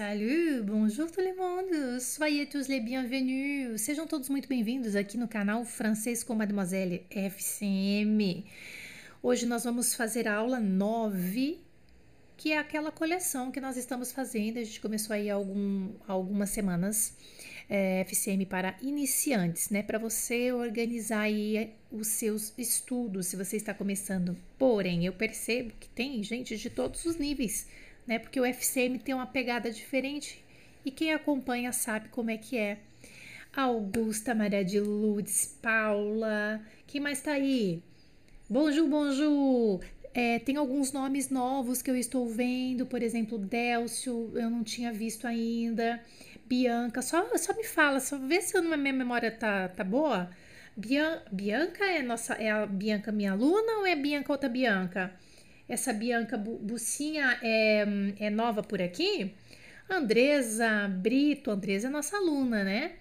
Salut, bonjour tout le monde, soyez tous les bienvenus. Sejam todos muito bem-vindos aqui no canal Francês com Mademoiselle FCM. Hoje nós vamos fazer a aula 9, que é aquela coleção que nós estamos fazendo. A gente começou aí algum, algumas semanas é, FCM para iniciantes, né? Para você organizar aí os seus estudos, se você está começando. Porém, eu percebo que tem gente de todos os níveis né? Porque o FCM tem uma pegada diferente e quem acompanha sabe como é que é. Augusta, Maria de Lourdes, Paula, quem mais tá aí? Bonjour, bonjour. É, tem alguns nomes novos que eu estou vendo, por exemplo, Délcio, eu não tinha visto ainda. Bianca, só, só me fala, só vê se a minha memória tá, tá boa. Bian, Bianca é nossa, é a Bianca minha aluna ou é Bianca outra Bianca? Essa Bianca Bucinha é, é nova por aqui? Andresa Brito, Andresa é nossa aluna, né?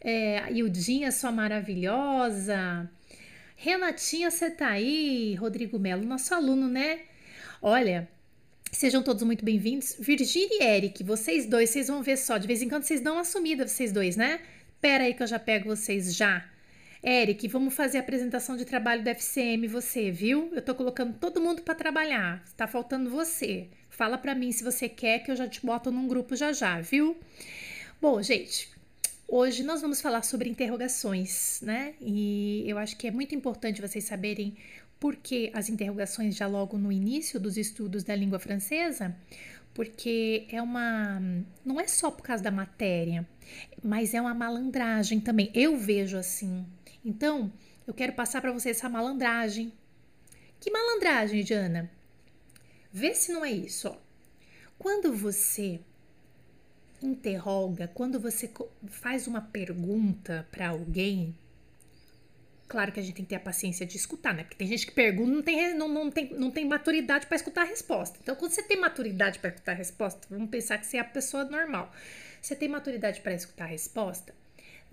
É, Ildinha, sua maravilhosa. Renatinha, você tá aí? Rodrigo Melo, nosso aluno, né? Olha, sejam todos muito bem-vindos. Virgínia e Eric, vocês dois, vocês vão ver só. De vez em quando vocês dão uma sumida, vocês dois, né? Pera aí que eu já pego vocês já. Eric, vamos fazer a apresentação de trabalho do FCM, você, viu? Eu tô colocando todo mundo para trabalhar. Está faltando você. Fala para mim se você quer que eu já te boto num grupo já já, viu? Bom, gente, hoje nós vamos falar sobre interrogações, né? E eu acho que é muito importante vocês saberem por que as interrogações já logo no início dos estudos da língua francesa, porque é uma. Não é só por causa da matéria, mas é uma malandragem também. Eu vejo assim. Então, eu quero passar para você essa malandragem. Que malandragem, Diana? Vê se não é isso. Ó. Quando você interroga, quando você faz uma pergunta para alguém, claro que a gente tem que ter a paciência de escutar, né? Porque tem gente que pergunta não tem, não, não tem, não tem maturidade para escutar a resposta. Então, quando você tem maturidade para escutar a resposta, vamos pensar que você é a pessoa normal. Você tem maturidade para escutar a resposta?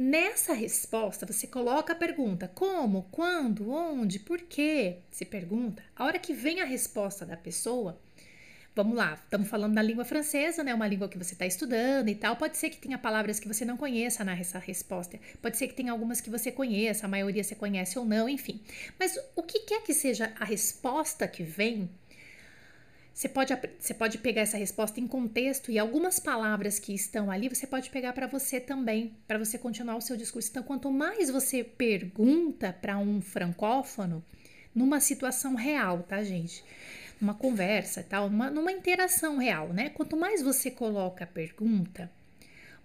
Nessa resposta, você coloca a pergunta: como, quando, onde, por quê? Se pergunta. A hora que vem a resposta da pessoa, vamos lá, estamos falando da língua francesa, né? Uma língua que você está estudando e tal. Pode ser que tenha palavras que você não conheça nessa resposta. Pode ser que tenha algumas que você conheça, a maioria você conhece ou não, enfim. Mas o que quer que seja a resposta que vem, você pode, você pode pegar essa resposta em contexto e algumas palavras que estão ali você pode pegar para você também, para você continuar o seu discurso. Então, quanto mais você pergunta para um francófono, numa situação real, tá, gente? Numa conversa, tal, numa, numa interação real, né? Quanto mais você coloca a pergunta,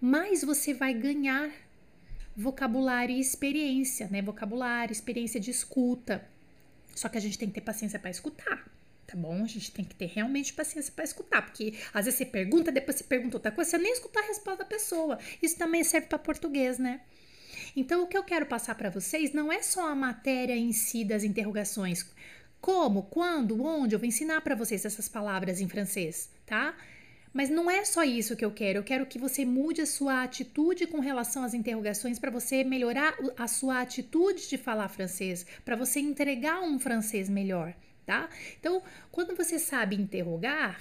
mais você vai ganhar vocabulário e experiência, né? Vocabulário, experiência de escuta. Só que a gente tem que ter paciência para escutar tá bom? A gente tem que ter realmente paciência para escutar, porque às vezes você pergunta, depois você pergunta outra coisa, você nem escuta a resposta da pessoa. Isso também serve para português, né? Então, o que eu quero passar para vocês não é só a matéria em si das interrogações. Como, quando, onde, eu vou ensinar para vocês essas palavras em francês, tá? Mas não é só isso que eu quero. Eu quero que você mude a sua atitude com relação às interrogações para você melhorar a sua atitude de falar francês, para você entregar um francês melhor tá? Então, quando você sabe interrogar,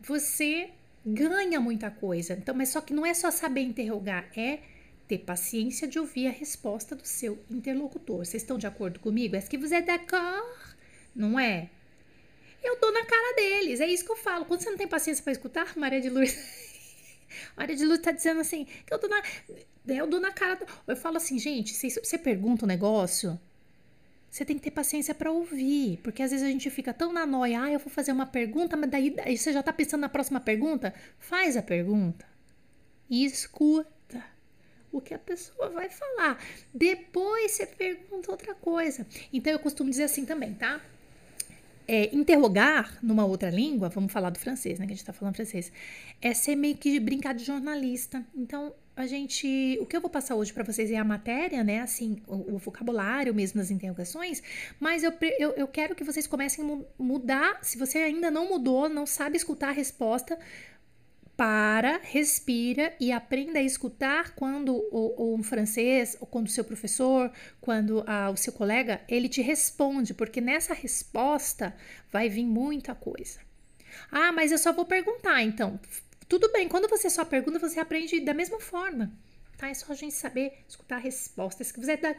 você ganha muita coisa. Então, mas só que não é só saber interrogar, é ter paciência de ouvir a resposta do seu interlocutor. Vocês estão de acordo comigo? É que você é d'accord? Não é? Eu dou na cara deles, é isso que eu falo. Quando você não tem paciência para escutar, Maria de Lourdes. Maria de Lourdes tá dizendo assim, que eu dou na, eu dou na cara. Eu falo assim, gente, você pergunta um negócio, você tem que ter paciência para ouvir, porque às vezes a gente fica tão na noia, ah, eu vou fazer uma pergunta, mas daí, daí você já tá pensando na próxima pergunta? Faz a pergunta e escuta o que a pessoa vai falar. Depois você pergunta outra coisa. Então eu costumo dizer assim também, tá? É, interrogar numa outra língua, vamos falar do francês, né? Que a gente tá falando francês, é ser meio que brincar de jornalista. Então, a gente. O que eu vou passar hoje para vocês é a matéria, né? Assim, o, o, vocabulário mesmo nas interrogações, mas eu, eu, eu quero que vocês comecem a mudar. Se você ainda não mudou, não sabe escutar a resposta, para, respira e aprenda a escutar quando o, um francês, ou quando o seu professor, quando o seu colega, ele te responde, porque nessa resposta vai vir muita coisa. Ah, mas eu só vou perguntar, então tudo bem. Quando você só pergunta, você aprende da mesma forma, tá? É só a gente saber escutar respostas que você dá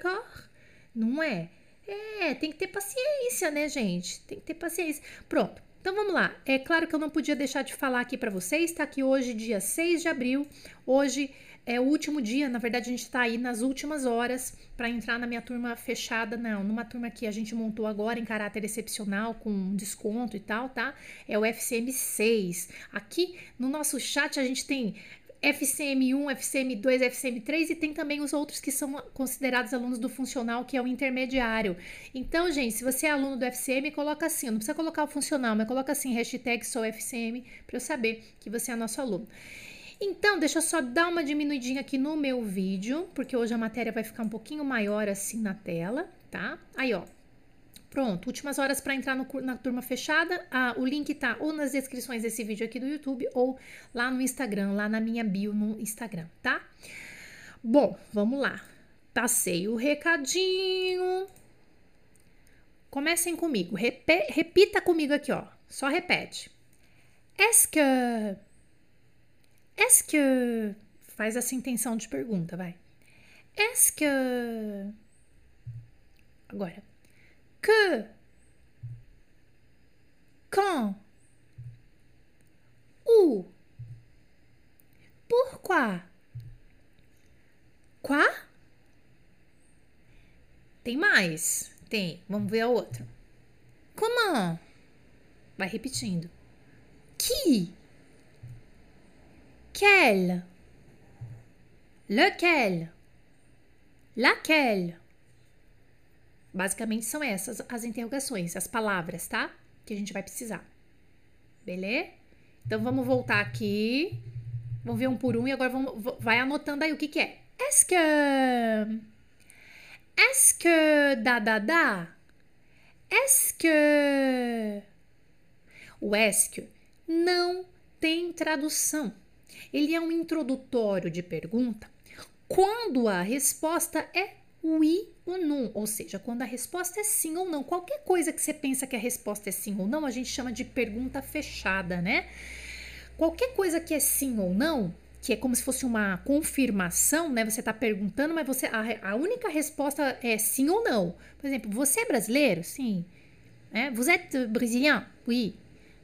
não é? É, tem que ter paciência, né, gente? Tem que ter paciência. Pronto. Então vamos lá. É claro que eu não podia deixar de falar aqui para vocês, tá aqui hoje, dia 6 de abril. Hoje é o último dia, na verdade, a gente está aí nas últimas horas para entrar na minha turma fechada, não, numa turma que a gente montou agora em caráter excepcional, com desconto e tal, tá? É o FCM 6. Aqui no nosso chat a gente tem FCM1, FCM2, FCM3 e tem também os outros que são considerados alunos do funcional, que é o intermediário. Então, gente, se você é aluno do FCM, coloca assim, não precisa colocar o funcional, mas coloca assim, hashtag sou FCM, para eu saber que você é nosso aluno. Então, deixa eu só dar uma diminuidinha aqui no meu vídeo, porque hoje a matéria vai ficar um pouquinho maior assim na tela, tá? Aí, ó, Pronto, últimas horas para entrar no, na turma fechada. Ah, o link tá ou nas descrições desse vídeo aqui do YouTube ou lá no Instagram, lá na minha bio no Instagram, tá? Bom, vamos lá. Passei o recadinho. Comecem comigo. Repe, repita comigo aqui, ó. Só repete. Est-ce que. Est-ce que. Faz essa intenção de pergunta, vai. Est-ce que. Agora que, quand, où, pourquoi, quoi? Tem mais? Tem. Vamos ver a outra. Comment? Vai repetindo. Qui? Quel? Lequel? Laquelle? Basicamente são essas as interrogações, as palavras, tá? Que a gente vai precisar. Beleza? Então vamos voltar aqui. Vamos ver um por um e agora vamos, vai anotando aí o que, que é. Est-ce que. Est-ce que. Da, da, da. Est-ce que. O est não tem tradução. Ele é um introdutório de pergunta quando a resposta é oui ou não, ou seja, quando a resposta é sim ou não. Qualquer coisa que você pensa que a resposta é sim ou não, a gente chama de pergunta fechada, né? Qualquer coisa que é sim ou não, que é como se fosse uma confirmação, né? Você está perguntando, mas você a, a, única resposta é sim ou não. Por exemplo, você é brasileiro? Sim. É? Você é brasileiro? Oui.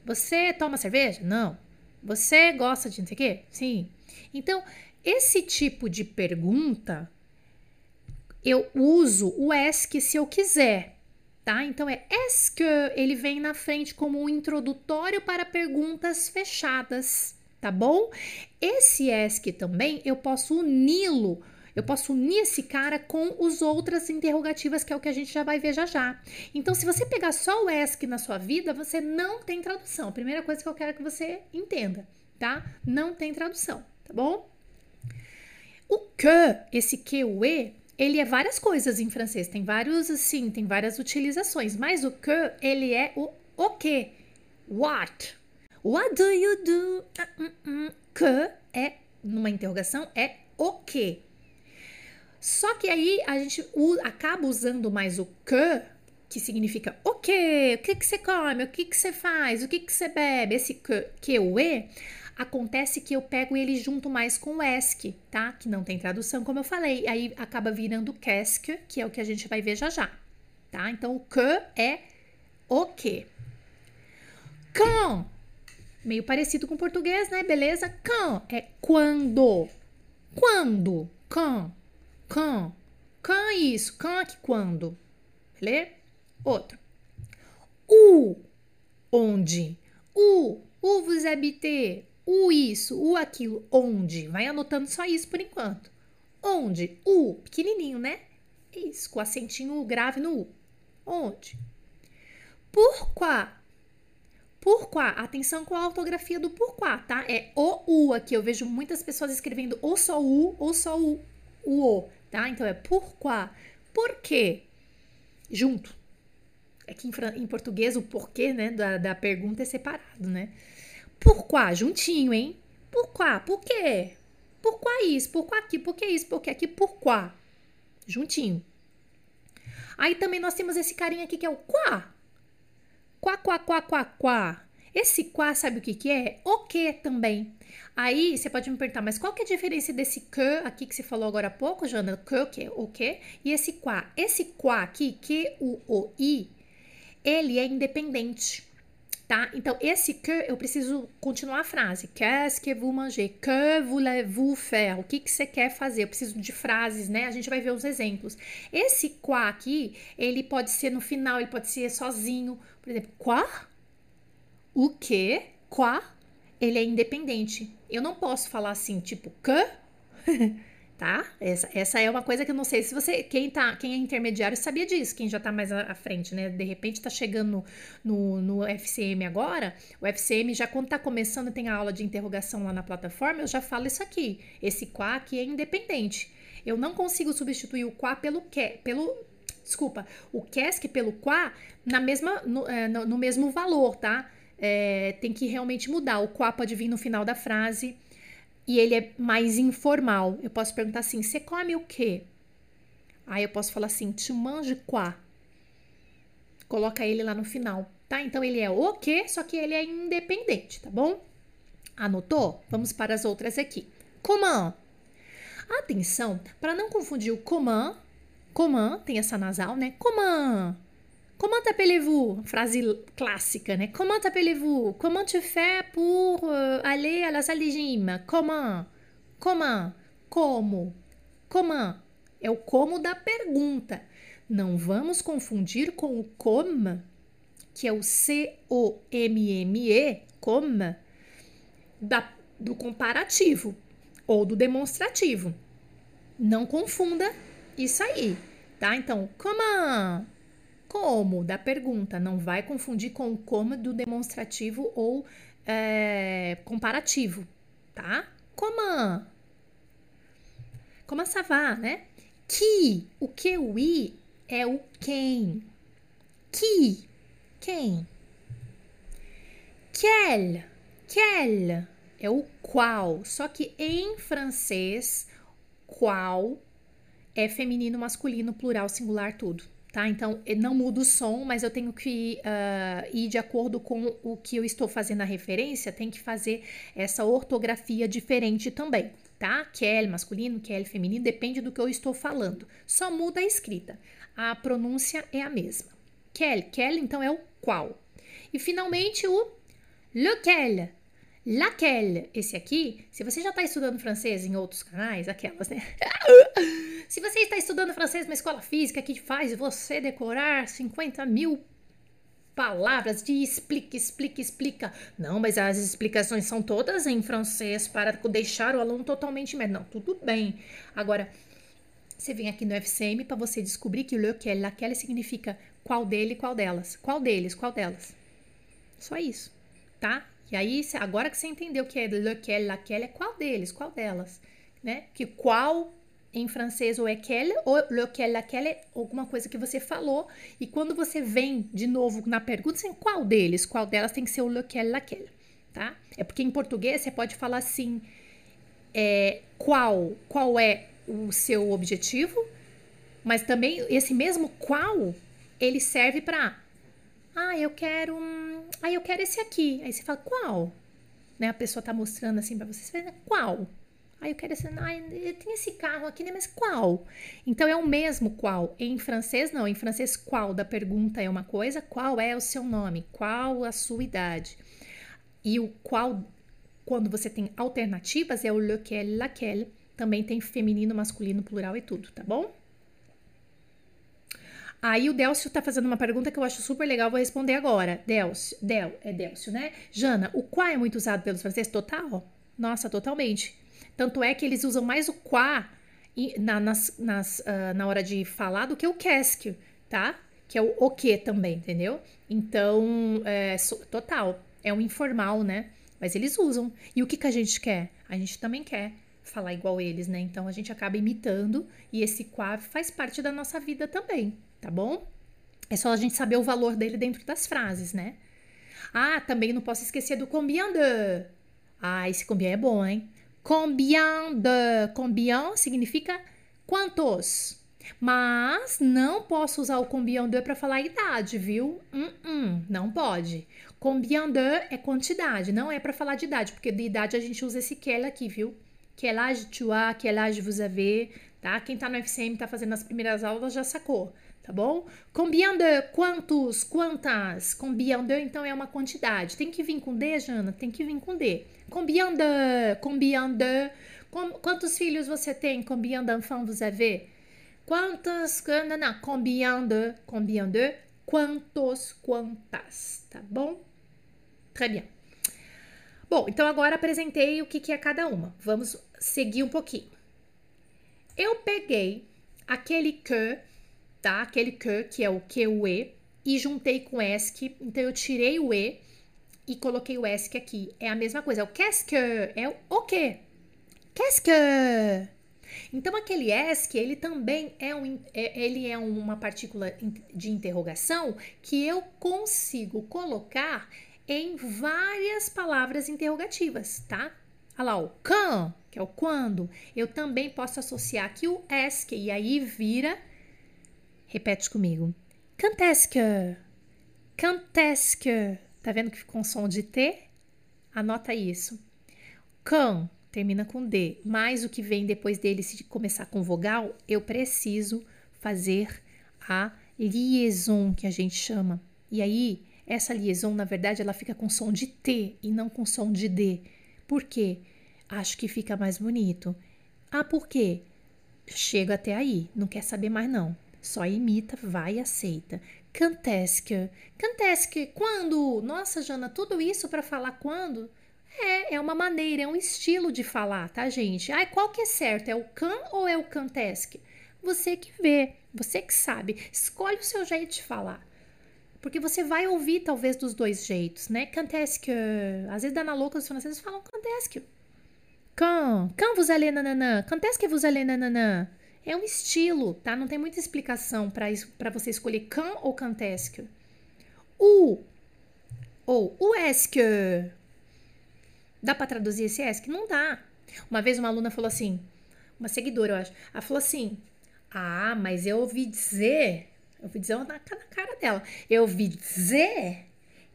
Você toma cerveja? Não. Você gosta de não sei o quê? Sim. Então, esse tipo de pergunta eu uso o ESC se eu quiser, tá? Então é ESC, ele vem na frente como um introdutório para perguntas fechadas, tá bom? Esse ESC também eu posso uni-lo. Eu posso unir esse cara com os outras interrogativas, que é o que a gente já vai ver já já. Então, se você pegar só o ESC na sua vida, você não tem tradução. Primeira coisa que eu quero que você entenda, tá? Não tem tradução, tá bom? O que, esse que, o e, ele é várias coisas em francês, tem vários assim, tem várias utilizações, mas o que ele é o o que? What? What do you do? Que é numa interrogação é o que. Só que aí a gente acaba usando mais o que, que significa o que, o que, que você come, o que, que você faz, o que, que você bebe. Esse que, que o e Acontece que eu pego ele junto mais com o ESC, tá? Que não tem tradução, como eu falei. Aí acaba virando cask, que é o que a gente vai ver já já, tá? Então o que é o que. Quand, meio parecido com português, né? Beleza? Quand é quando. Quando? Quand. Quand. Quand isso. Quand que quando. Beleza? Outro. O. Onde? O. Où vous habitez? O isso, o aquilo, onde. Vai anotando só isso por enquanto. Onde? O, pequenininho, né? Isso, com acentinho grave no U. Onde? Pourquoi? Pourquoi? Atenção com a ortografia do pourquoi, tá? É o U aqui. Eu vejo muitas pessoas escrevendo ou só U ou só o, o O, tá? Então é pourquoi. Por quê? Junto. É que em, em português o porquê, né, da, da pergunta é separado, né? Pourquoi? Juntinho, hein? Pourquoi? Por quê? Pourquoi isso? Pourquoi aqui? Por que isso? Por que aqui? Pourquoi? Juntinho. Aí também nós temos esse carinha aqui que é o quá. Quá, quá, quá, quá, quá. Esse quá, sabe o que, que é? O que também. Aí você pode me perguntar, mas qual que é a diferença desse que aqui que você falou agora há pouco, Jana? Que, que, o que? E esse quá? Esse quá aqui, que o o i, ele é independente tá? Então, esse que eu preciso continuar a frase. Qu'est-ce que vous mangez? Que voulez-vous faire? O que, que você quer fazer? Eu preciso de frases, né? A gente vai ver os exemplos. Esse quá aqui, ele pode ser no final, ele pode ser sozinho. Por exemplo, quá? O que? Quá? Ele é independente. Eu não posso falar assim, tipo, que? tá? Essa, essa é uma coisa que eu não sei se você, quem tá, quem é intermediário sabia disso, quem já tá mais à, frente, né? De repente tá chegando no, no, FCM agora, o FCM já quando tá começando tem a aula de interrogação lá na plataforma, eu já falo isso aqui. Esse quá aqui é independente. Eu não consigo substituir o quá pelo que, pelo desculpa, o QESC pelo quá na mesma no, é, no, no mesmo valor, tá? É, tem que realmente mudar. O quá pode vir no final da frase e ele é mais informal. Eu posso perguntar assim: você come o quê? Aí eu posso falar assim: tu mange quoi? Coloca ele lá no final, tá? Então ele é o quê, só que ele é independente, tá bom? Anotou? Vamos para as outras aqui. Comment. Atenção, para não confundir o comment, comment tem essa nasal, né? Comment. Comment appelez-vous? Phrase clássica, né? Comment appelez-vous? Comment tu fais pour uh, aller à la salle de gym? Comment? Comment? Como? Comment? É o como da pergunta. Não vamos confundir com o como, que é o C-O-M-M-E, como, da, do comparativo ou do demonstrativo. Não confunda isso aí, tá? Então, comment? Como da pergunta, não vai confundir com o como do demonstrativo ou é, comparativo, tá? Como? Como ça va, né? Que, o que o i é o quem. Que, quem. Quel, quel é o qual, só que em francês, qual é feminino, masculino, plural, singular, tudo tá? Então, não muda o som, mas eu tenho que uh, ir de acordo com o que eu estou fazendo a referência, tem que fazer essa ortografia diferente também, tá? Quel masculino, quel feminino, depende do que eu estou falando. Só muda a escrita. A pronúncia é a mesma. Quel, quel, então é o qual. E finalmente o lequel, Laquelle, esse aqui, se você já está estudando francês em outros canais, aquelas, né? se você está estudando francês numa escola física que faz você decorar 50 mil palavras de explica, explica, explica. Não, mas as explicações são todas em francês para deixar o aluno totalmente médio. Não, tudo bem. Agora, você vem aqui no FCM para você descobrir que o lequel, laquelle significa qual dele, qual delas. Qual deles, qual delas. Só isso, tá? E aí, agora que você entendeu que é lequel, laquelle, é qual deles, qual delas, né? Que qual em francês ou é quelle ou lequel, laquelle é alguma coisa que você falou. E quando você vem de novo na pergunta, assim, qual deles, qual delas tem que ser o lequel, laquelle, tá? É porque em português você pode falar assim, é, qual, qual é o seu objetivo, mas também esse mesmo qual, ele serve para ah, eu quero. Ah, eu quero esse aqui. Aí você fala, qual? Né? A pessoa tá mostrando assim para você. Você fala, qual? Ah, eu quero esse. Ah, tem esse carro aqui, né? Mas qual? Então é o mesmo qual. Em francês, não. Em francês, qual da pergunta é uma coisa, qual é o seu nome, qual a sua idade. E o qual, quando você tem alternativas, é o lequel, laquelle. Também tem feminino, masculino, plural e tudo, tá bom? Aí o Delcio tá fazendo uma pergunta que eu acho super legal, vou responder agora. Delcio, Del, é Delcio, né? Jana, o quá é muito usado pelos franceses? Total? Nossa, totalmente. Tanto é que eles usam mais o quá na, nas, nas, uh, na hora de falar do que o qu'est-ce, tá? Que é o o que também, entendeu? Então, é, total. É um informal, né? Mas eles usam. E o que, que a gente quer? A gente também quer falar igual eles, né? Então a gente acaba imitando e esse quá faz parte da nossa vida também tá bom? É só a gente saber o valor dele dentro das frases, né? Ah, também não posso esquecer do combien de. Ah, esse combien é bom, hein? Combien de. Combien significa quantos. Mas não posso usar o combien de para falar idade, viu? Hum, não pode. Combien de é quantidade, não é para falar de idade, porque de idade a gente usa esse quel aqui, viu? Quel âge tu as, quel âge vous avez, tá? Quem tá no FCM tá fazendo as primeiras aulas já sacou, tá bom? Combien de, quantos, quantas? Combien de, então é uma quantidade. Tem que vir com D, Jana? Tem que vir com D. Combien de, combien de, com, quantos filhos você tem? Combien d'enfants vous avez? Quantas, não, não, combien de, combien de, quantos, quantas, tá bom? Très bien. Bom, então agora apresentei o que, que é cada uma. Vamos seguir um pouquinho. Eu peguei aquele que, tá? Aquele que, que é o que, o e, e juntei com ESC. Então eu tirei o e e coloquei o ESC aqui. É a mesma coisa. É o qu'est-ce que, é o quê? Qu'est-ce que? Então aquele ESC, ele também é, um, é, ele é uma partícula de interrogação que eu consigo colocar em várias palavras interrogativas, tá? Olha lá, o can, que é o quando. Eu também posso associar aqui o esque, e aí vira. Repete comigo. Cantesque. Cantesque. Tá vendo que ficou um som de T? Anota isso. Can termina com D, mais o que vem depois dele, se começar com vogal, eu preciso fazer a liaison, que a gente chama. E aí, essa liaison, na verdade, ela fica com som de T e não com som de D. Por quê? Acho que fica mais bonito. Ah, por quê? Chega até aí, não quer saber mais não. Só imita, vai e aceita. Cantesque. Cantesque, quando? Nossa, Jana, tudo isso para falar quando? É, é uma maneira, é um estilo de falar, tá, gente? Ai, qual que é certo? É o can ou é o cantesque? Você que vê, você que sabe. Escolhe o seu jeito de falar. Porque você vai ouvir, talvez, dos dois jeitos, né? Cantesque. Às vezes, dá na louca, os franceses falam cantesque. Can. Can vous allez nananã. Cantesque vous allez nananã. É um estilo, tá? Não tem muita explicação para você escolher can ou cantesque. O. Ou o esque. Dá para traduzir esse ESC? Não dá. Uma vez uma aluna falou assim, uma seguidora, eu acho, ela falou assim: Ah, mas eu ouvi dizer eu ouvi dizer na, cara dela. Eu ouvi dizer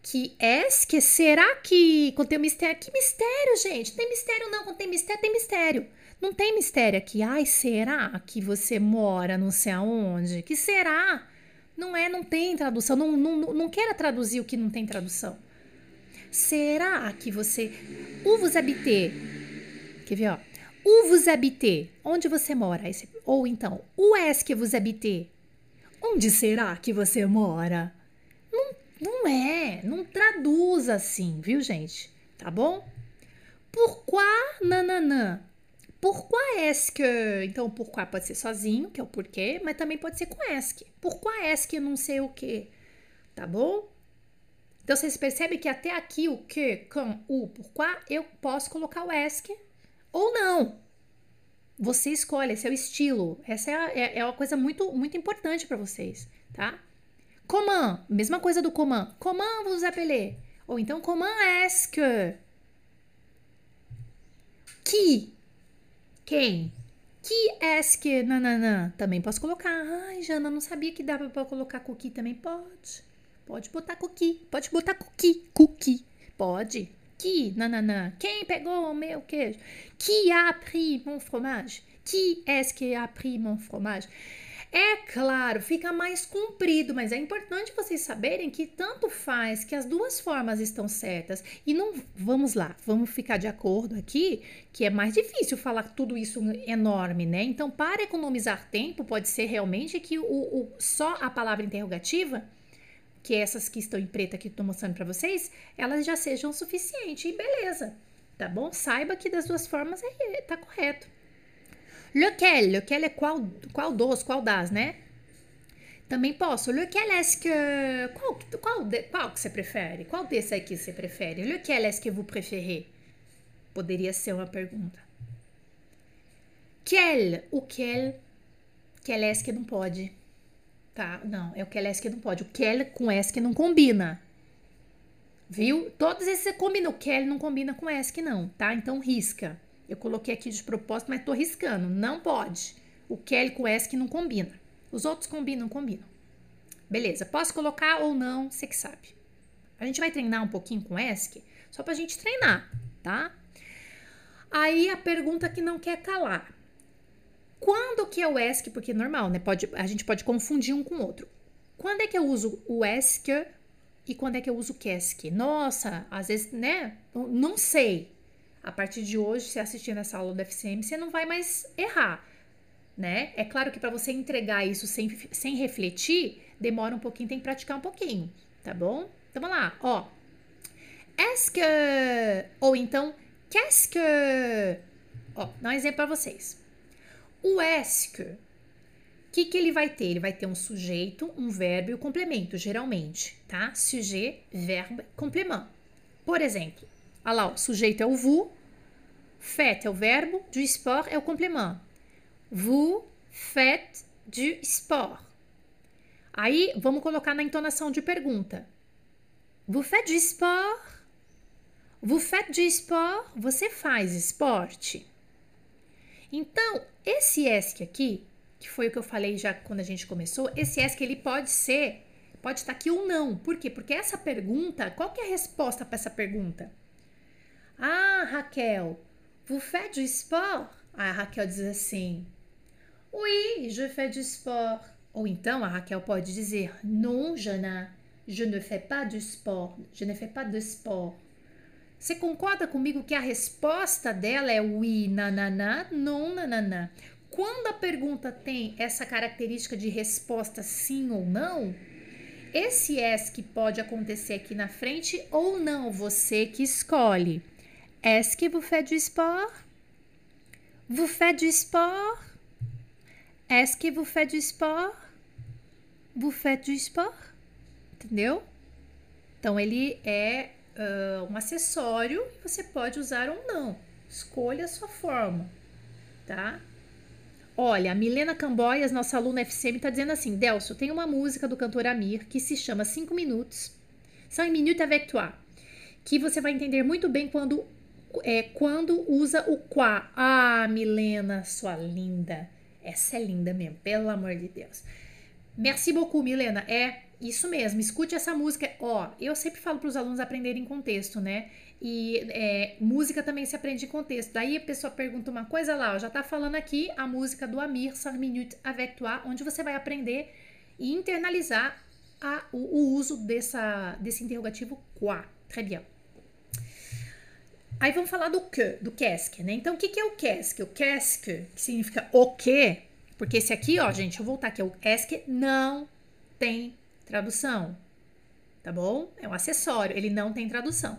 que ESC, será que tem mistério? Que mistério, gente? tem mistério não. Tem mistério, tem mistério. Não tem mistério aqui. Ai, será que você mora não sei aonde? Que será? Não é, não tem tradução. Não, não, não queira traduzir o que não tem tradução. Será que você. Où vous habitez? Quer ver, ó? Où vous habitez? Onde você mora? Ou então, où est-ce que vous habitez? Onde será que você mora? Não, não é, não traduz assim, viu, gente? Tá bom? Pourquoi nananã? Pourquoi est-ce que? Então, pourquoi pode ser sozinho, que é o porquê, mas também pode ser com est que. Pourquoi est-ce que não sei o quê? Tá bom? Então, vocês percebem que até aqui o que, com, o, pourquoi, eu posso colocar o est ou não. Você escolhe, esse é o estilo. Essa é, a, é, é uma coisa muito, muito importante para vocês, tá? Comment, mesma coisa do comment. Comment vous appelez? Ou então, comment est-ce que? Qui? Quem? Que est-ce que? Nananã. Também posso colocar. Ai, Jana, não sabia que dava para colocar cookie também. Pode. Pode botar cookie. Pode botar cookie. Cookie. Pode qui, nanana, quem pegou o meu queijo? Qui a pris mon fromage? Qui est-ce qui a pris mon fromage? É claro, fica mais comprido, mas é importante vocês saberem que tanto faz que as duas formas estão certas. E não vamos lá, vamos ficar de acordo aqui que é mais difícil falar tudo isso enorme, né? Então, para economizar tempo, pode ser realmente que o, o só a palavra interrogativa que essas que estão em preta que estou mostrando para vocês, elas já sejam o suficiente. E beleza, tá bom? Saiba que das duas formas é, tá correto. Lequel, lequel é qual, qual dos, qual das, né? Também posso. Lequel est que. Qual, qual, qual que você prefere? Qual desse aqui você prefere? Lequel est que vous préférez? Poderia ser uma pergunta. Quel, o quel, quel est que não pode. Tá? Não, é o que é que não pode. O Kelly com S que não combina. Viu? Todos esses você combina. O Kelly não combina com S que não, tá? Então risca. Eu coloquei aqui de propósito, mas tô riscando. Não pode. O Kelly com S que não combina, Os outros combinam, combinam. Beleza, posso colocar ou não, você que sabe. A gente vai treinar um pouquinho com ESC, só pra gente treinar, tá? Aí a pergunta que não quer calar. Quando que é o ESC? Porque é normal, né? Pode, a gente pode confundir um com o outro. Quando é que eu uso o ESC e quando é que eu uso o KESC? Nossa, às vezes, né? Não sei. A partir de hoje, se assistindo essa aula do FCM, você não vai mais errar, né? É claro que para você entregar isso sem, sem refletir, demora um pouquinho, tem que praticar um pouquinho, tá bom? Então vamos lá, ó. Est-ce ou então qu'est-ce que Ó, dá um exemplo para vocês. O est que o que, que ele vai ter? Ele vai ter um sujeito, um verbo e o um complemento, geralmente, tá? Sujet, verbo, complemento. Por exemplo, olha lá, o sujeito é o vous, faites é o verbo, du sport é o complemento. Vous faites du sport. Aí, vamos colocar na entonação de pergunta. Vous faites du sport? Vous faites du sport? Você faz esporte? Então, esse ESC aqui, que foi o que eu falei já quando a gente começou, esse ESC ele pode ser, pode estar aqui ou não. Por quê? Porque essa pergunta, qual que é a resposta para essa pergunta? Ah, Raquel, vous faites du sport? Ah, a Raquel diz assim: Oui, je fais du sport. Ou então a Raquel pode dizer: Non, Jana, Je ne fais pas du sport. Je ne fais pas de sport. Você concorda comigo que a resposta dela é oui, nanana, non, nanana? Quando a pergunta tem essa característica de resposta sim ou não, esse est que pode acontecer aqui na frente ou não, você que escolhe. Est-ce que vous faites du sport? Vous faites du sport? Est-ce que vous faites du sport? Vous faites du sport? entendeu? Então ele é uh, um acessório e você pode usar ou não. Escolha a sua forma, tá? Olha, a Milena Camboias, nossa aluna FCM, está dizendo assim: Delcio, tem uma música do cantor Amir que se chama 5 Minutos, Cinq Minutes avec toi, que você vai entender muito bem quando, é, quando usa o quá. Ah, Milena, sua linda. Essa é linda mesmo, pelo amor de Deus. Merci beaucoup, Milena. É isso mesmo, escute essa música. Ó, eu sempre falo para os alunos aprenderem em contexto, né? E é, música também se aprende em contexto. Daí a pessoa pergunta uma coisa lá, ó, já tá falando aqui a música do Amir, 5 minutes avec toi, onde você vai aprender e internalizar a, o, o, uso dessa, desse interrogativo quoi. Très bien. Aí vamos falar do que, do qu'est-ce, né? Então, o que, que é o qu'est-ce? O qu'est-ce, que significa o que, porque esse aqui, ó, gente, eu vou voltar aqui, o est não tem tradução, tá bom? É um acessório, ele não tem tradução.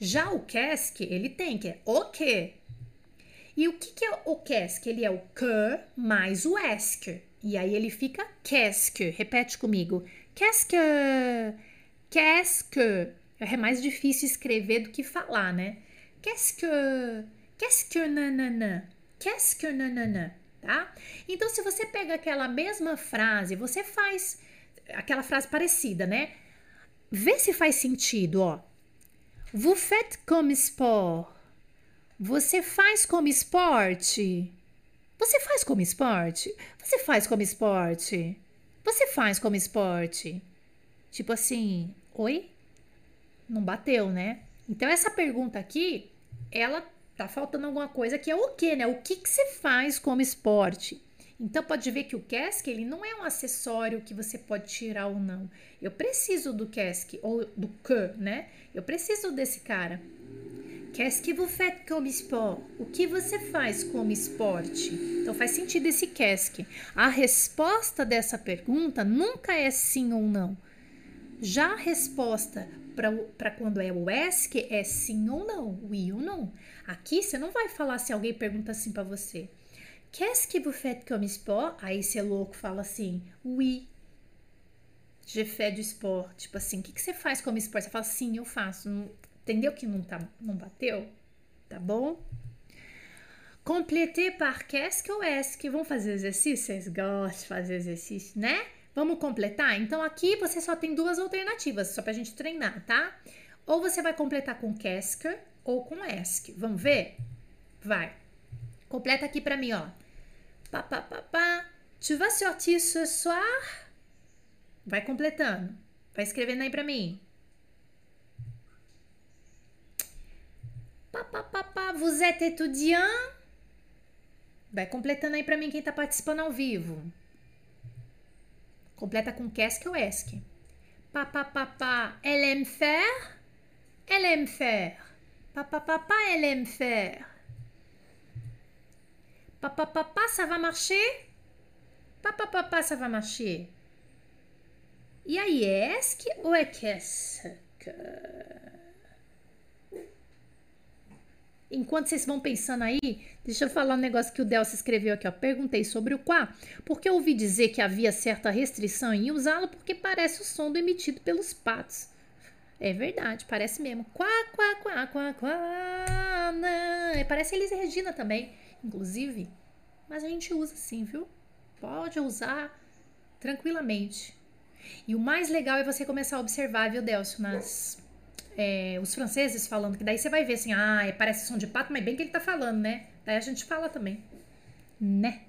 Já o cask, ele tem, que é o que. E o que, que é o cask? Ele é o que mais o ask. E aí ele fica cask. Repete comigo. Cask. Cask. É mais difícil escrever do que falar, né? Qu'est-ce que. Qu'est-ce que nanana? Qu'est-ce que nanana? Tá? Então, se você pega aquela mesma frase, você faz aquela frase parecida, né? Vê se faz sentido, ó. Vous faites comme sport. Você faz como esporte? Você faz como esporte? Você faz como esporte? Você faz como esporte? Tipo assim, oi? Não bateu, né? Então essa pergunta aqui, ela tá faltando alguma coisa que é o que, né? O que que você faz como esporte? Então pode ver que o cask ele não é um acessório que você pode tirar ou não. Eu preciso do cask ou do que, né? Eu preciso desse cara. Qu'est-ce que vous faites comme sport? O que você faz como esporte? Então faz sentido esse cask. A resposta dessa pergunta nunca é sim ou não. Já a resposta para quando é o ask é sim ou não, oui ou não. Aqui você não vai falar se alguém pergunta assim para você. Qu'est-ce que vous faites comme sport? Aí esse louco fala assim, oui, je fais du sport. Tipo assim, o que, que você faz como esporte? Você fala, sim, eu faço. Não, entendeu que não, tá, não bateu? Tá bom? Completer par qu'est-ce ou est-ce que vão fazer exercício? Vocês gostam de fazer exercício, né? Vamos completar? Então aqui você só tem duas alternativas, só pra gente treinar, tá? Ou você vai completar com qu'est-ce ou com est Vamos ver? Vai. Completa aqui pra mim, ó. Pa, pa, pa, pa. Tu vas sortir ce soir? Vai completando. Vai escrevendo aí pra mim. Pá, pá, pá, pá. Vous êtes étudiant? Vai completando aí pra mim quem tá participando ao vivo. Completa com qu'est-ce ou est Pá, pá, pá, pá. Elle aime faire? Elle aime faire. Pá, pá. Elle aime faire. Pá, pá. Ça va marcher? Pá, pá. Ça va marcher. E aí, ESC ou é QESC? Enquanto vocês vão pensando aí, deixa eu falar um negócio que o Delcio escreveu aqui, ó. Perguntei sobre o quá, porque eu ouvi dizer que havia certa restrição em usá-lo porque parece o som do emitido pelos patos. É verdade, parece mesmo. Quá, quá, quá, quá, quá. Não. Parece Elis Regina também, inclusive. Mas a gente usa sim, viu? Pode usar tranquilamente. E o mais legal é você começar a observar, viu, Delcio, nas, é, os franceses falando, que daí você vai ver assim, ah, parece som de pato, mas bem que ele tá falando, né? Daí a gente fala também, né?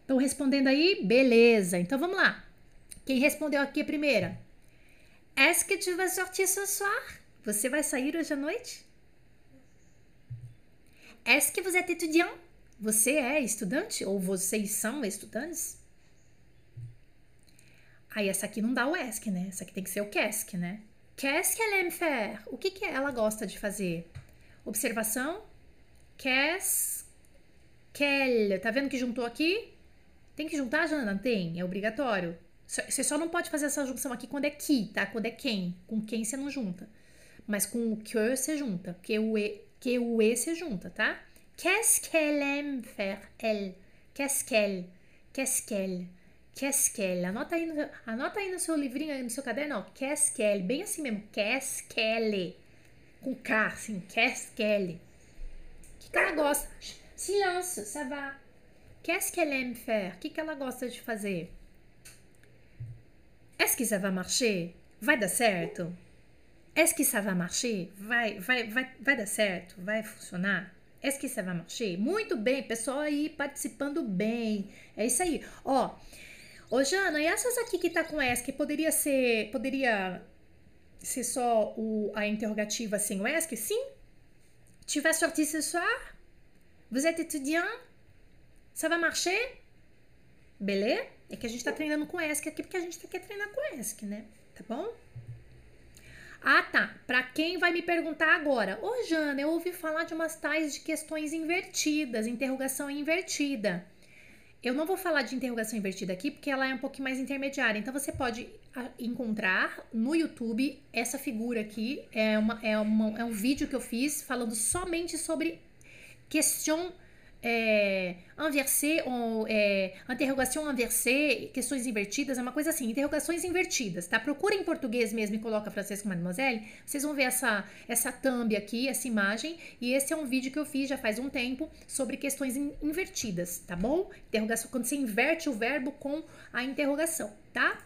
Estão respondendo aí? Beleza. Então vamos lá. Quem respondeu aqui a primeira? Est-ce que tu vas sortir ce soir? Você vai sair hoje à noite? Est-ce que vous êtes étudiant? Você é estudante? Ou vocês são estudantes? Aí essa aqui não dá o ESC, né? Essa aqui tem que ser o QESC, né? Qu'est-ce qu'elle aime faire? O que, que ela gosta de fazer? Observação. Qu'est-ce qu'elle... Tá vendo que juntou aqui? Tem que juntar, Jana? Tem, é obrigatório. Você só não pode fazer essa junção aqui quando é qui, tá? Quando é quem. Com quem você não junta. Mas com o que você junta. Que o e, que o e você junta, tá? Qu'est-ce qu'elle aime faire? Elle. Qu'est-ce qu'elle? Qu'est-ce qu'elle? Keskel. Anota aí, no, anota aí no seu livrinho, no seu caderno, ó. Keskel. Bem assim mesmo. Keskele. Com K, assim. Keskele. O que, que ela gosta? Silêncio, ça va. Qu'est-ce aime faire? O que, que ela gosta de fazer? Est-ce que ça va marcher? Vai dar certo? Est-ce que ça va marcher? Vai, vai, vai, vai dar certo? Vai funcionar? Est-ce que ça va marcher? Muito bem, pessoal aí participando bem. É isso aí. Ó, Ô, Jana, e essas aqui que tá com ESC, poderia ser, poderia ser só o, a interrogativa sem o ESC? Sim. Tu vas sortir ce soir? Vous êtes étudiant? Ça va marcher? Beleza? É que a gente tá treinando com ESC aqui porque a gente quer treinar com ESC, né? Tá bom? Ah, tá. Para quem vai me perguntar agora, ô Jana, eu ouvi falar de umas tais de questões invertidas, interrogação invertida. Eu não vou falar de interrogação invertida aqui, porque ela é um pouquinho mais intermediária. Então, você pode ah, encontrar no YouTube essa figura aqui. É, uma, é, uma, é um vídeo que eu fiz falando somente sobre questão é, inversé, ou é, interrogação inversée, questões invertidas, é uma coisa assim, interrogações invertidas, tá? Procura em português mesmo e coloca Francesco Mademoiselle, vocês vão ver essa, essa thumb aqui, essa imagem, e esse é um vídeo que eu fiz já faz um tempo sobre questões in, invertidas, tá bom? Interrogação, quando você inverte o verbo com a interrogação, tá?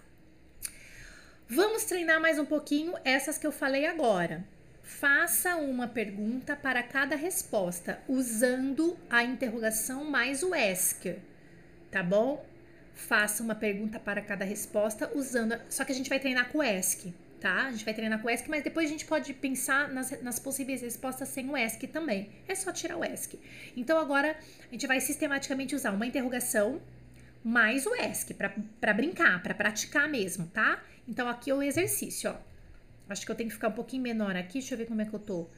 Vamos treinar mais um pouquinho essas que eu falei agora. Faça uma pergunta para cada resposta, usando a interrogação mais o ask, tá bom? Faça uma pergunta para cada resposta usando. Só que a gente vai treinar com o ask, tá? A gente vai treinar com o ask, mas depois a gente pode pensar nas, nas possíveis respostas sem o ask também. É só tirar o ask. Então agora a gente vai sistematicamente usar uma interrogação mais o ask para brincar, para praticar mesmo, tá? Então aqui é o exercício, ó. Acho que eu tenho que ficar um pouquinho menor aqui. Deixa eu ver como é que eu tô.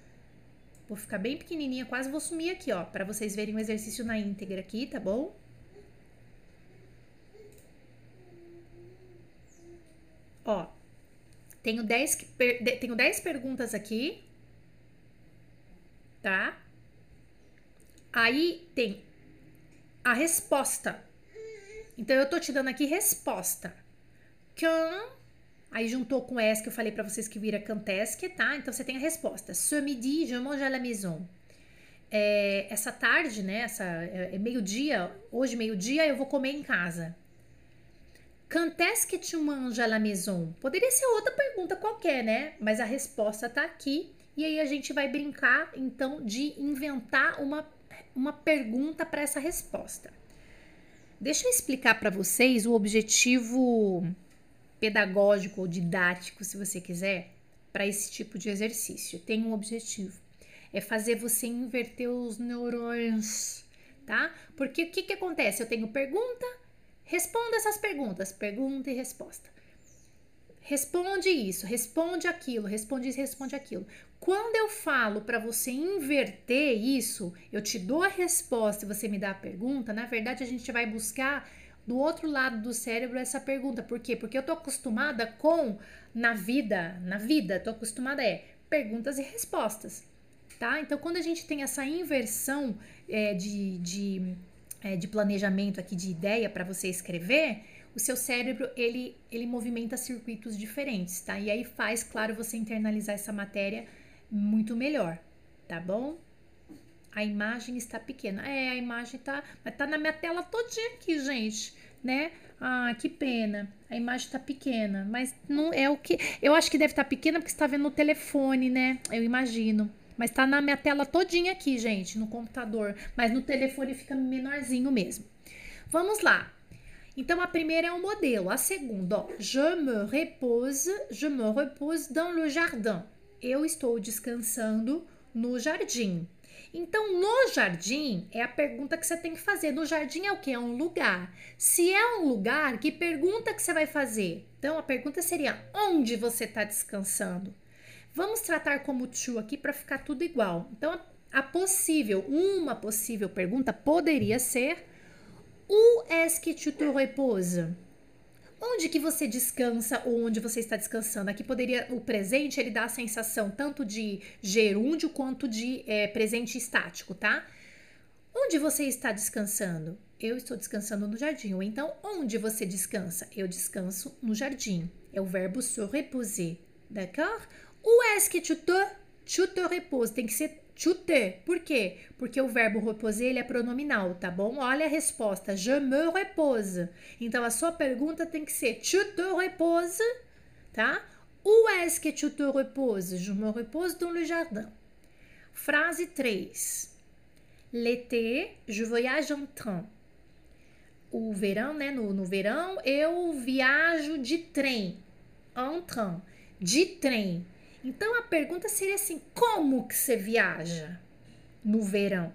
Vou ficar bem pequenininha, quase vou sumir aqui, ó, para vocês verem o exercício na íntegra aqui, tá bom? Ó, tenho 10, tenho 10 perguntas aqui, tá? Aí tem a resposta. Então, eu tô te dando aqui resposta. Quand Aí juntou com essa que eu falei para vocês que vira cantesque, tá? Então você tem a resposta. Ce midi, je mange à la maison. É, essa tarde, né? Essa, é, é meio-dia, hoje meio-dia, eu vou comer em casa. Quand est-ce tu manges à la maison? Poderia ser outra pergunta qualquer, né? Mas a resposta tá aqui. E aí a gente vai brincar, então, de inventar uma, uma pergunta para essa resposta. Deixa eu explicar para vocês o objetivo pedagógico ou didático, se você quiser, para esse tipo de exercício. Tem um objetivo. É fazer você inverter os neurônios, tá? Porque o que, que acontece? Eu tenho pergunta, responda essas perguntas, pergunta e resposta. Responde isso, responde aquilo, responde isso, responde aquilo. Quando eu falo para você inverter isso, eu te dou a resposta e você me dá a pergunta, na verdade a gente vai buscar do outro lado do cérebro essa pergunta. Por quê? Porque eu tô acostumada com na vida, na vida, tô acostumada é perguntas e respostas, tá? Então quando a gente tem essa inversão é, de, de, é, de planejamento aqui de ideia para você escrever, o seu cérebro ele, ele movimenta circuitos diferentes, tá? E aí faz, claro, você internalizar essa matéria muito melhor, tá bom? A imagem está pequena. É, a imagem tá, mas tá na minha tela todinha aqui, gente, né? Ah, que pena. A imagem tá pequena, mas não é o que. Eu acho que deve estar tá pequena porque está vendo no telefone, né? Eu imagino. Mas tá na minha tela todinha aqui, gente, no computador. Mas no telefone fica menorzinho mesmo. Vamos lá. Então a primeira é o modelo, a segunda, ó, je me repose, je me repose dans le jardin. Eu estou descansando no jardim. Então, no jardim é a pergunta que você tem que fazer. No jardim é o que? É um lugar. Se é um lugar, que pergunta que você vai fazer? Então, a pergunta seria: onde você está descansando? Vamos tratar como tu aqui para ficar tudo igual. Então, a possível, uma possível pergunta poderia ser: Où est-ce que tu te reposes? Onde que você descansa ou onde você está descansando? Aqui poderia o presente ele dá a sensação tanto de gerúndio quanto de é, presente estático, tá? Onde você está descansando? Eu estou descansando no jardim. Ou então, onde você descansa? Eu descanso no jardim. É o verbo se reposer, d'accord? Où est-ce que tu te, tu te reposes? Tem que ser Chuter. Por quê? Porque o verbo reposer ele é pronominal, tá bom? Olha a resposta. Je me repose. Então a sua pergunta tem que ser tu te reposes, tá? Où est-ce que tu te reposes? Je me repose dans le jardin. Frase 3. L'été, je voyage en train. O verão, né? No, no verão, eu viajo de trem. En train. De trem. Então a pergunta seria assim: como que você viaja no verão?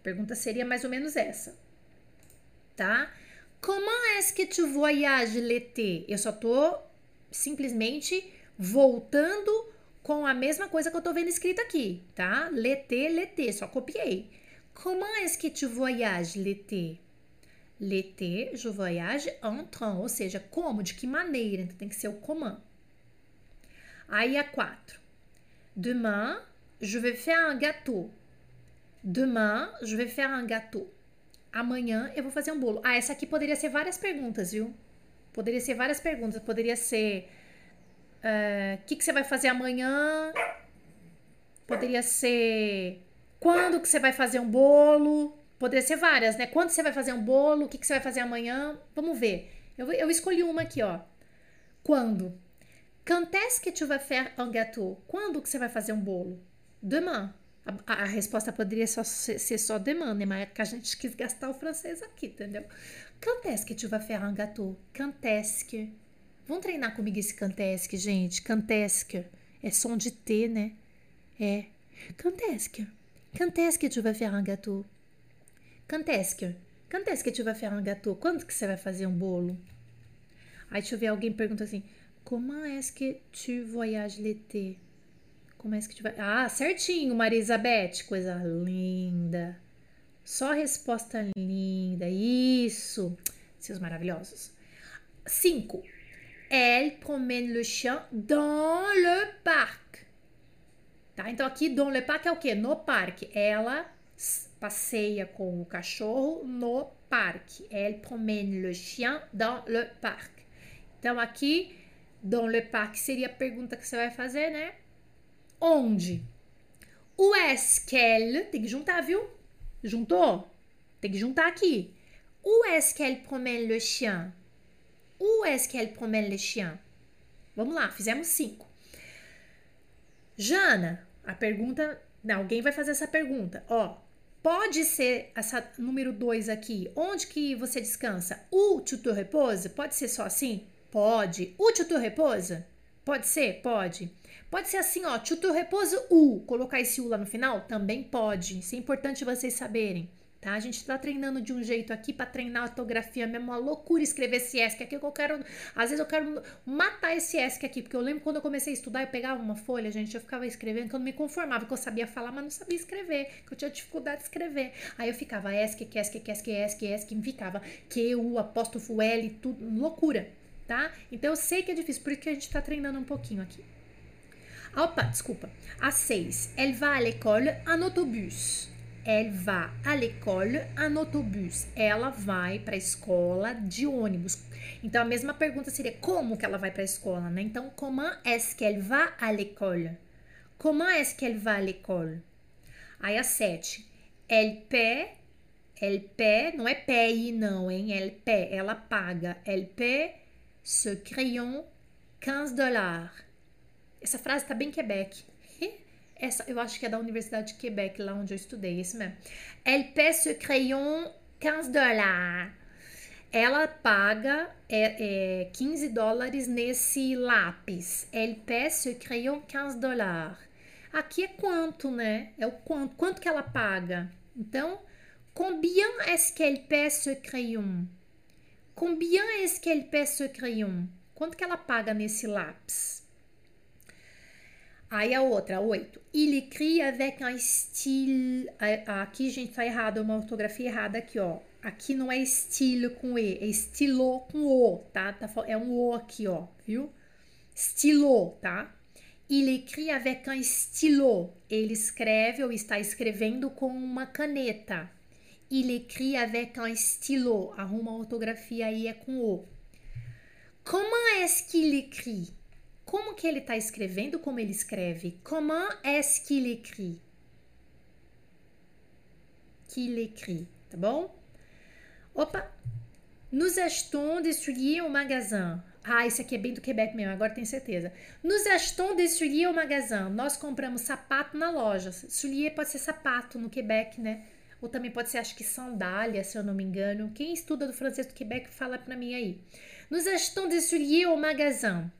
A pergunta seria mais ou menos essa, tá? Comment est-ce que tu voyages l'été? Eu só tô simplesmente voltando com a mesma coisa que eu tô vendo escrito aqui, tá? L'été, l'été, só copiei. Comment est-ce que tu voyages l'été? L'été, je voyage en train, ou seja, como, de que maneira, então tem que ser o comment. Aí a 4. Demain, je vais faire un gâteau. Demain, je vais faire un gâteau. Amanhã eu vou fazer um bolo. Ah, essa aqui poderia ser várias perguntas, viu? Poderia ser várias perguntas. Poderia ser: o uh, eh, que, que você vai fazer amanhã? Poderia ser: quando que você vai fazer um bolo? Poderia ser várias, né? Quando você vai fazer um bolo? O que, que você vai fazer amanhã? Vamos ver. Eu, eu escolhi uma aqui, ó. Quando? Quand est-ce que tu vas faire un gâteau? Quando que você vai fazer um bolo? Demain. A, a, resposta poderia só ser, ser, só demain, né? Mas é que a gente quis gastar o francês aqui, entendeu? Quand est-ce que tu vas faire un gâteau? Quand est-ce que... Vamos treinar comigo esse quand est-ce que, gente? Quand est-ce que... É som de T, né? É. Quand est-ce que... Quand est-ce que tu vas faire un gâteau? Quand est-ce que... Quand est-ce que tu vas faire un gâteau? Quando que você vai fazer um bolo? Aí deixa eu ver, alguém pergunta assim... Comment est-ce que tu voyages l'été? Como é que tu vai. Ah, certinho, Maria Isabeth. Coisa linda. Só resposta linda. Isso. Seus maravilhosos. 5. Elle promène le chien dans le parc. Tá? Então aqui dans le parc é o quê? No parque. Ela passeia com o cachorro no parque. Elle promène le chien dans le parc. Então aqui Dans le parc seria a pergunta que você vai fazer, né? Onde? O est qu'elle, tem que juntar, viu? Juntou? Tem que juntar aqui. Où est-ce qu'elle promène le chien? Où est-ce qu'elle promène le chien? Vamos lá, fizemos cinco. Jana, a pergunta. Não, alguém vai fazer essa pergunta. Ó, Pode ser essa número 2 aqui. Onde que você descansa? O tu te? Pode ser só assim? Pode. O tu te repose? Pode ser? Pode. Pode ser assim, ó, tu te repose u. Colocar esse u lá no final? Também pode. Isso é importante vocês saberem. Tá? A gente tá treinando de um jeito aqui para treinar a ortografia mesmo, uma loucura escrever esse ESC aqui, que eu quero, às vezes eu quero matar esse ESC aqui, porque eu lembro quando eu comecei a estudar, eu pegava uma folha, gente, eu ficava escrevendo, que eu não me conformava, que eu sabia falar, mas não sabia escrever, que eu tinha dificuldade de escrever. Aí eu ficava ESC, ESC, ESC, ESC, ESC, ficava Q, U, apóstrofo L, tudo, loucura, tá? Então eu sei que é difícil, por isso que a gente tá treinando um pouquinho aqui. Opa, desculpa. A 6. Elle va à l'école en autobus. Elle va à l'école en autobus. Ela vai para a escola de ônibus. Então a mesma pergunta seria como que ela vai para a escola, né? Então, comment est-ce qu'elle va à l'école? Comment est-ce qu'elle va à l'école? Aí a 7. Elle paie, elle paie, não é paye não, hein? Elle paie, ela paga. Elle paie ce crayon 15 dollars. Essa frase tá bem Quebec. Essa, eu acho que é da Universidade de Quebec, lá onde eu estudei, esse mesmo. Elle paie ce crayon 15 dólares. Ela paga é, é, 15 dólares nesse lápis. Elle paie ce crayon 15 dólares. Aqui é quanto, né? É o quanto. Quanto que ela paga? Então, combien est-ce qu'elle paie ce crayon? Combien est-ce qu'elle paie ce crayon? Quanto que ela paga nesse lápis? Aí a outra, oito. Il écrit avec un style. Aqui, gente, tá errado, uma ortografia errada aqui, ó. Aqui não é estilo com E, é estilo com O, tá? tá é um O aqui, ó, viu? Estilo, tá? Il écrit avec un stylo. Ele escreve ou está escrevendo com uma caneta. Il écrit avec un stylo. Arruma a ortografia aí, é com O. Comment est-ce qu'il écrit? Como que ele está escrevendo? Como ele escreve? Comment est-ce qu'il écrit? Qu'il écrit, tá bom? Opa! Nous achetons des souliers au magasin. Ah, esse aqui é bem do Quebec mesmo, agora tenho certeza. Nous achetons des souliers au magasin. Nós compramos sapato na loja. Soulier pode ser sapato no Quebec, né? Ou também pode ser, acho que sandália, se eu não me engano. Quem estuda do francês do Quebec, fala para mim aí. Nous achetons des souliers au magasin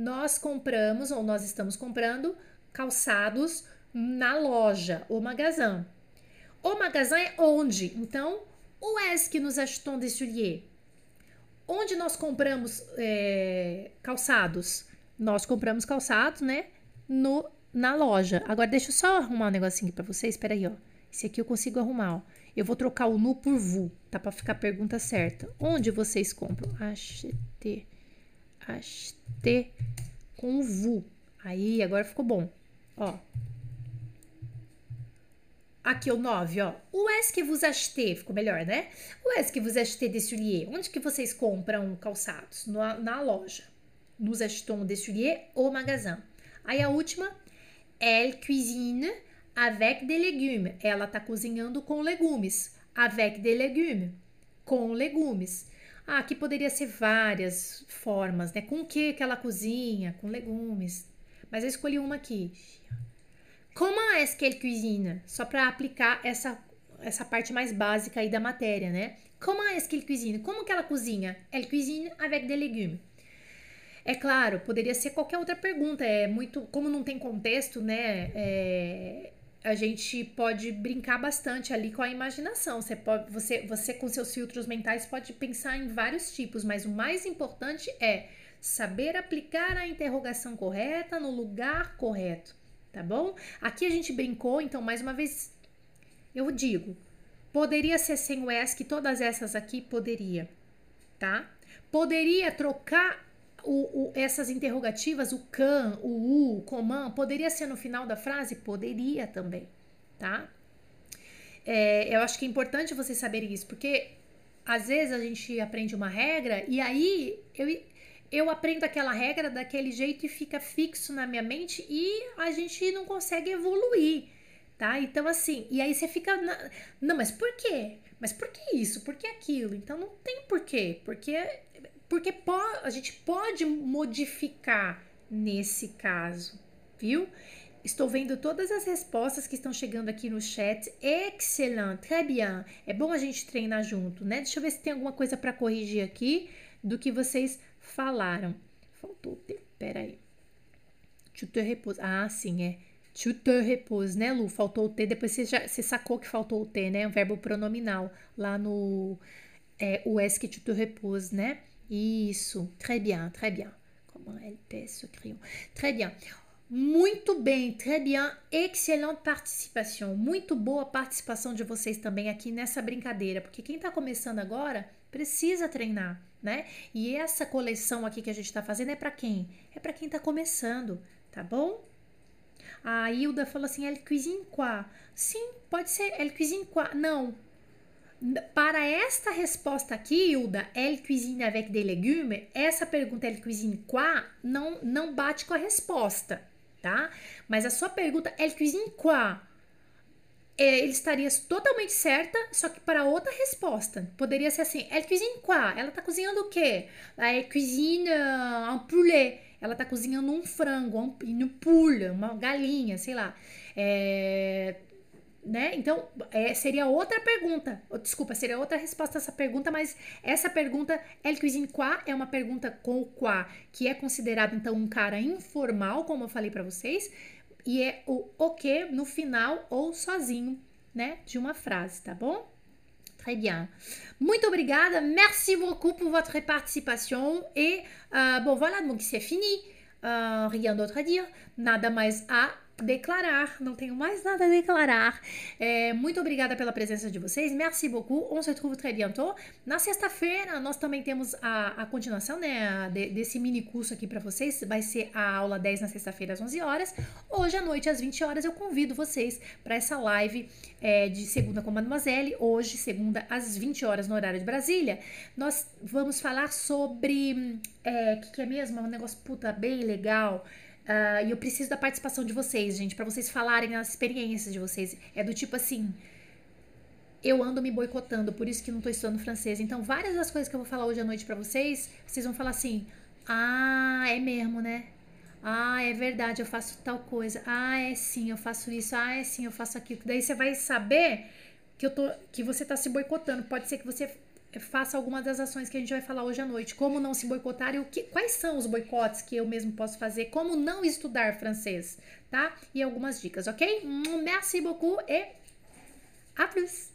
nós compramos ou nós estamos comprando calçados na loja, o magazin. O magazin é onde? Então, où est-ce que nous achetons des souliers? Onde nós compramos é, calçados? Nós compramos calçados, né? No, na loja. Agora, deixa eu só arrumar um negocinho aqui pra vocês. Espera aí, ó. Esse aqui eu consigo arrumar, ó. Eu vou trocar o nu por vu, tá? Pra ficar a pergunta certa. Onde vocês compram? Acheter acheter com o VU. Aí, agora ficou bom. Ó. Aqui o 9, ó. Où est-ce que vous achetez? Ficou melhor, né? Où est-ce que vous achetez des souliers? Onde que vocês compram calçados? Na, na loja. Nous achetons des souliers au magasin. Aí a última. Elle cuisine avec des légumes. Ela tá cozinhando com legumes. Avec des légumes. Com legumes. Ah, aqui poderia ser várias formas, né? Com o que que ela cozinha? Com legumes. Mas eu escolhi uma aqui. Comment est-ce qu'elle cuisine? Só para aplicar essa, essa parte mais básica aí da matéria, né? Comment est-ce qu'elle cuisine? Como que ela cozinha? Elle cuisine avec des légumes. É claro, poderia ser qualquer outra pergunta. É muito, como não tem contexto, né? É, a gente pode brincar bastante ali com a imaginação. Você, pode, você, você com seus filtros mentais pode pensar em vários tipos, mas o mais importante é saber aplicar a interrogação correta no lugar correto, tá bom? Aqui a gente brincou, então mais uma vez eu digo, poderia ser sem o ESC, todas essas aqui poderia, tá? Poderia trocar o, o, essas interrogativas, o can, o u, o coman, poderia ser no final da frase? Poderia também, tá? É, eu acho que é importante vocês saberem isso, porque às vezes a gente aprende uma regra e aí eu, eu aprendo aquela regra daquele jeito e fica fixo na minha mente e a gente não consegue evoluir, tá? Então, assim, e aí você fica. Na... Não, mas por quê? Mas por que isso? Por que aquilo? Então não tem porquê, porque porque a gente pode modificar nesse caso, viu? Estou vendo todas as respostas que estão chegando aqui no chat. Excellent, très bien. É bom a gente treinar junto, né? Deixa eu ver se tem alguma coisa para corrigir aqui do que vocês falaram. Faltou tempo, peraí. Tu te repouses. Ah, sim, é. Tu te repouses, né, Lu? Faltou o T. Depois você, já, você sacou que faltou o T, né? O verbo pronominal lá no. É, o que tu te repouses, né? Isso. Très bien, très bien. Comment elle pèse ce crayon. Très bien. Muito bem, très bien, excelente participação. Muito boa participação de vocês também aqui nessa brincadeira, porque quem está começando agora precisa treinar, né? E essa coleção aqui que a gente está fazendo é para quem? É para quem está começando, tá bom? A Hilda falou assim: elle cuisine quoi? Sim, pode ser elle cuisine quoi? Não. Para esta resposta aqui, Hilda, elle cuisine avec des légumes, essa pergunta elle cuisine quoi não, não bate com a resposta tá? Mas a sua pergunta, elle cuisine quoi? É, ele estaria totalmente certa, só que para outra resposta. Poderia ser assim, elle cuisine quoi? Ela tá cozinhando o quê? Elle cuisine un poulet. Ela tá cozinhando um frango, um, um uma galinha, sei lá. É, né? Então, é, seria outra pergunta. Desculpa, seria outra resposta a essa pergunta, mas essa pergunta, El Cuisine Qua, é uma pergunta com o Qua, que é considerado, então, um cara informal, como eu falei para vocês, e é o o que no final ou sozinho, né, de uma frase, tá bom? Très bien. Muito obrigada. Merci beaucoup pour votre participation. Et uh, bon, voilà, donc c'est fini. Uh, rien d'autre à dire. Nada mais a declarar, não tenho mais nada a declarar. É, muito obrigada pela presença de vocês. Merci beaucoup. On se retrouve très bientôt. Na sexta-feira, nós também temos a, a continuação né, de, desse mini curso aqui para vocês. Vai ser a aula 10 na sexta-feira às 11 horas. Hoje à noite, às 20 horas, eu convido vocês para essa live é, de segunda com Mademoiselle. Hoje, segunda, às 20 horas, no horário de Brasília. Nós vamos falar sobre. O é, que, que é mesmo? É um negócio puta bem legal. Uh, e eu preciso da participação de vocês, gente, para vocês falarem as experiências de vocês. É do tipo assim. Eu ando me boicotando, por isso que não tô estudando francês. Então, várias das coisas que eu vou falar hoje à noite para vocês, vocês vão falar assim: "Ah, é mesmo, né? Ah, é verdade, eu faço tal coisa. Ah, é sim, eu faço isso. Ah, é sim, eu faço aquilo". Daí você vai saber que eu tô que você tá se boicotando. Pode ser que você faça alguma das ações que a gente vai falar hoje à noite. Como não se boicotar e o que, quais são os boicotes que eu mesmo posso fazer. Como não estudar francês, tá? E algumas dicas, ok? Merci beaucoup e à plus!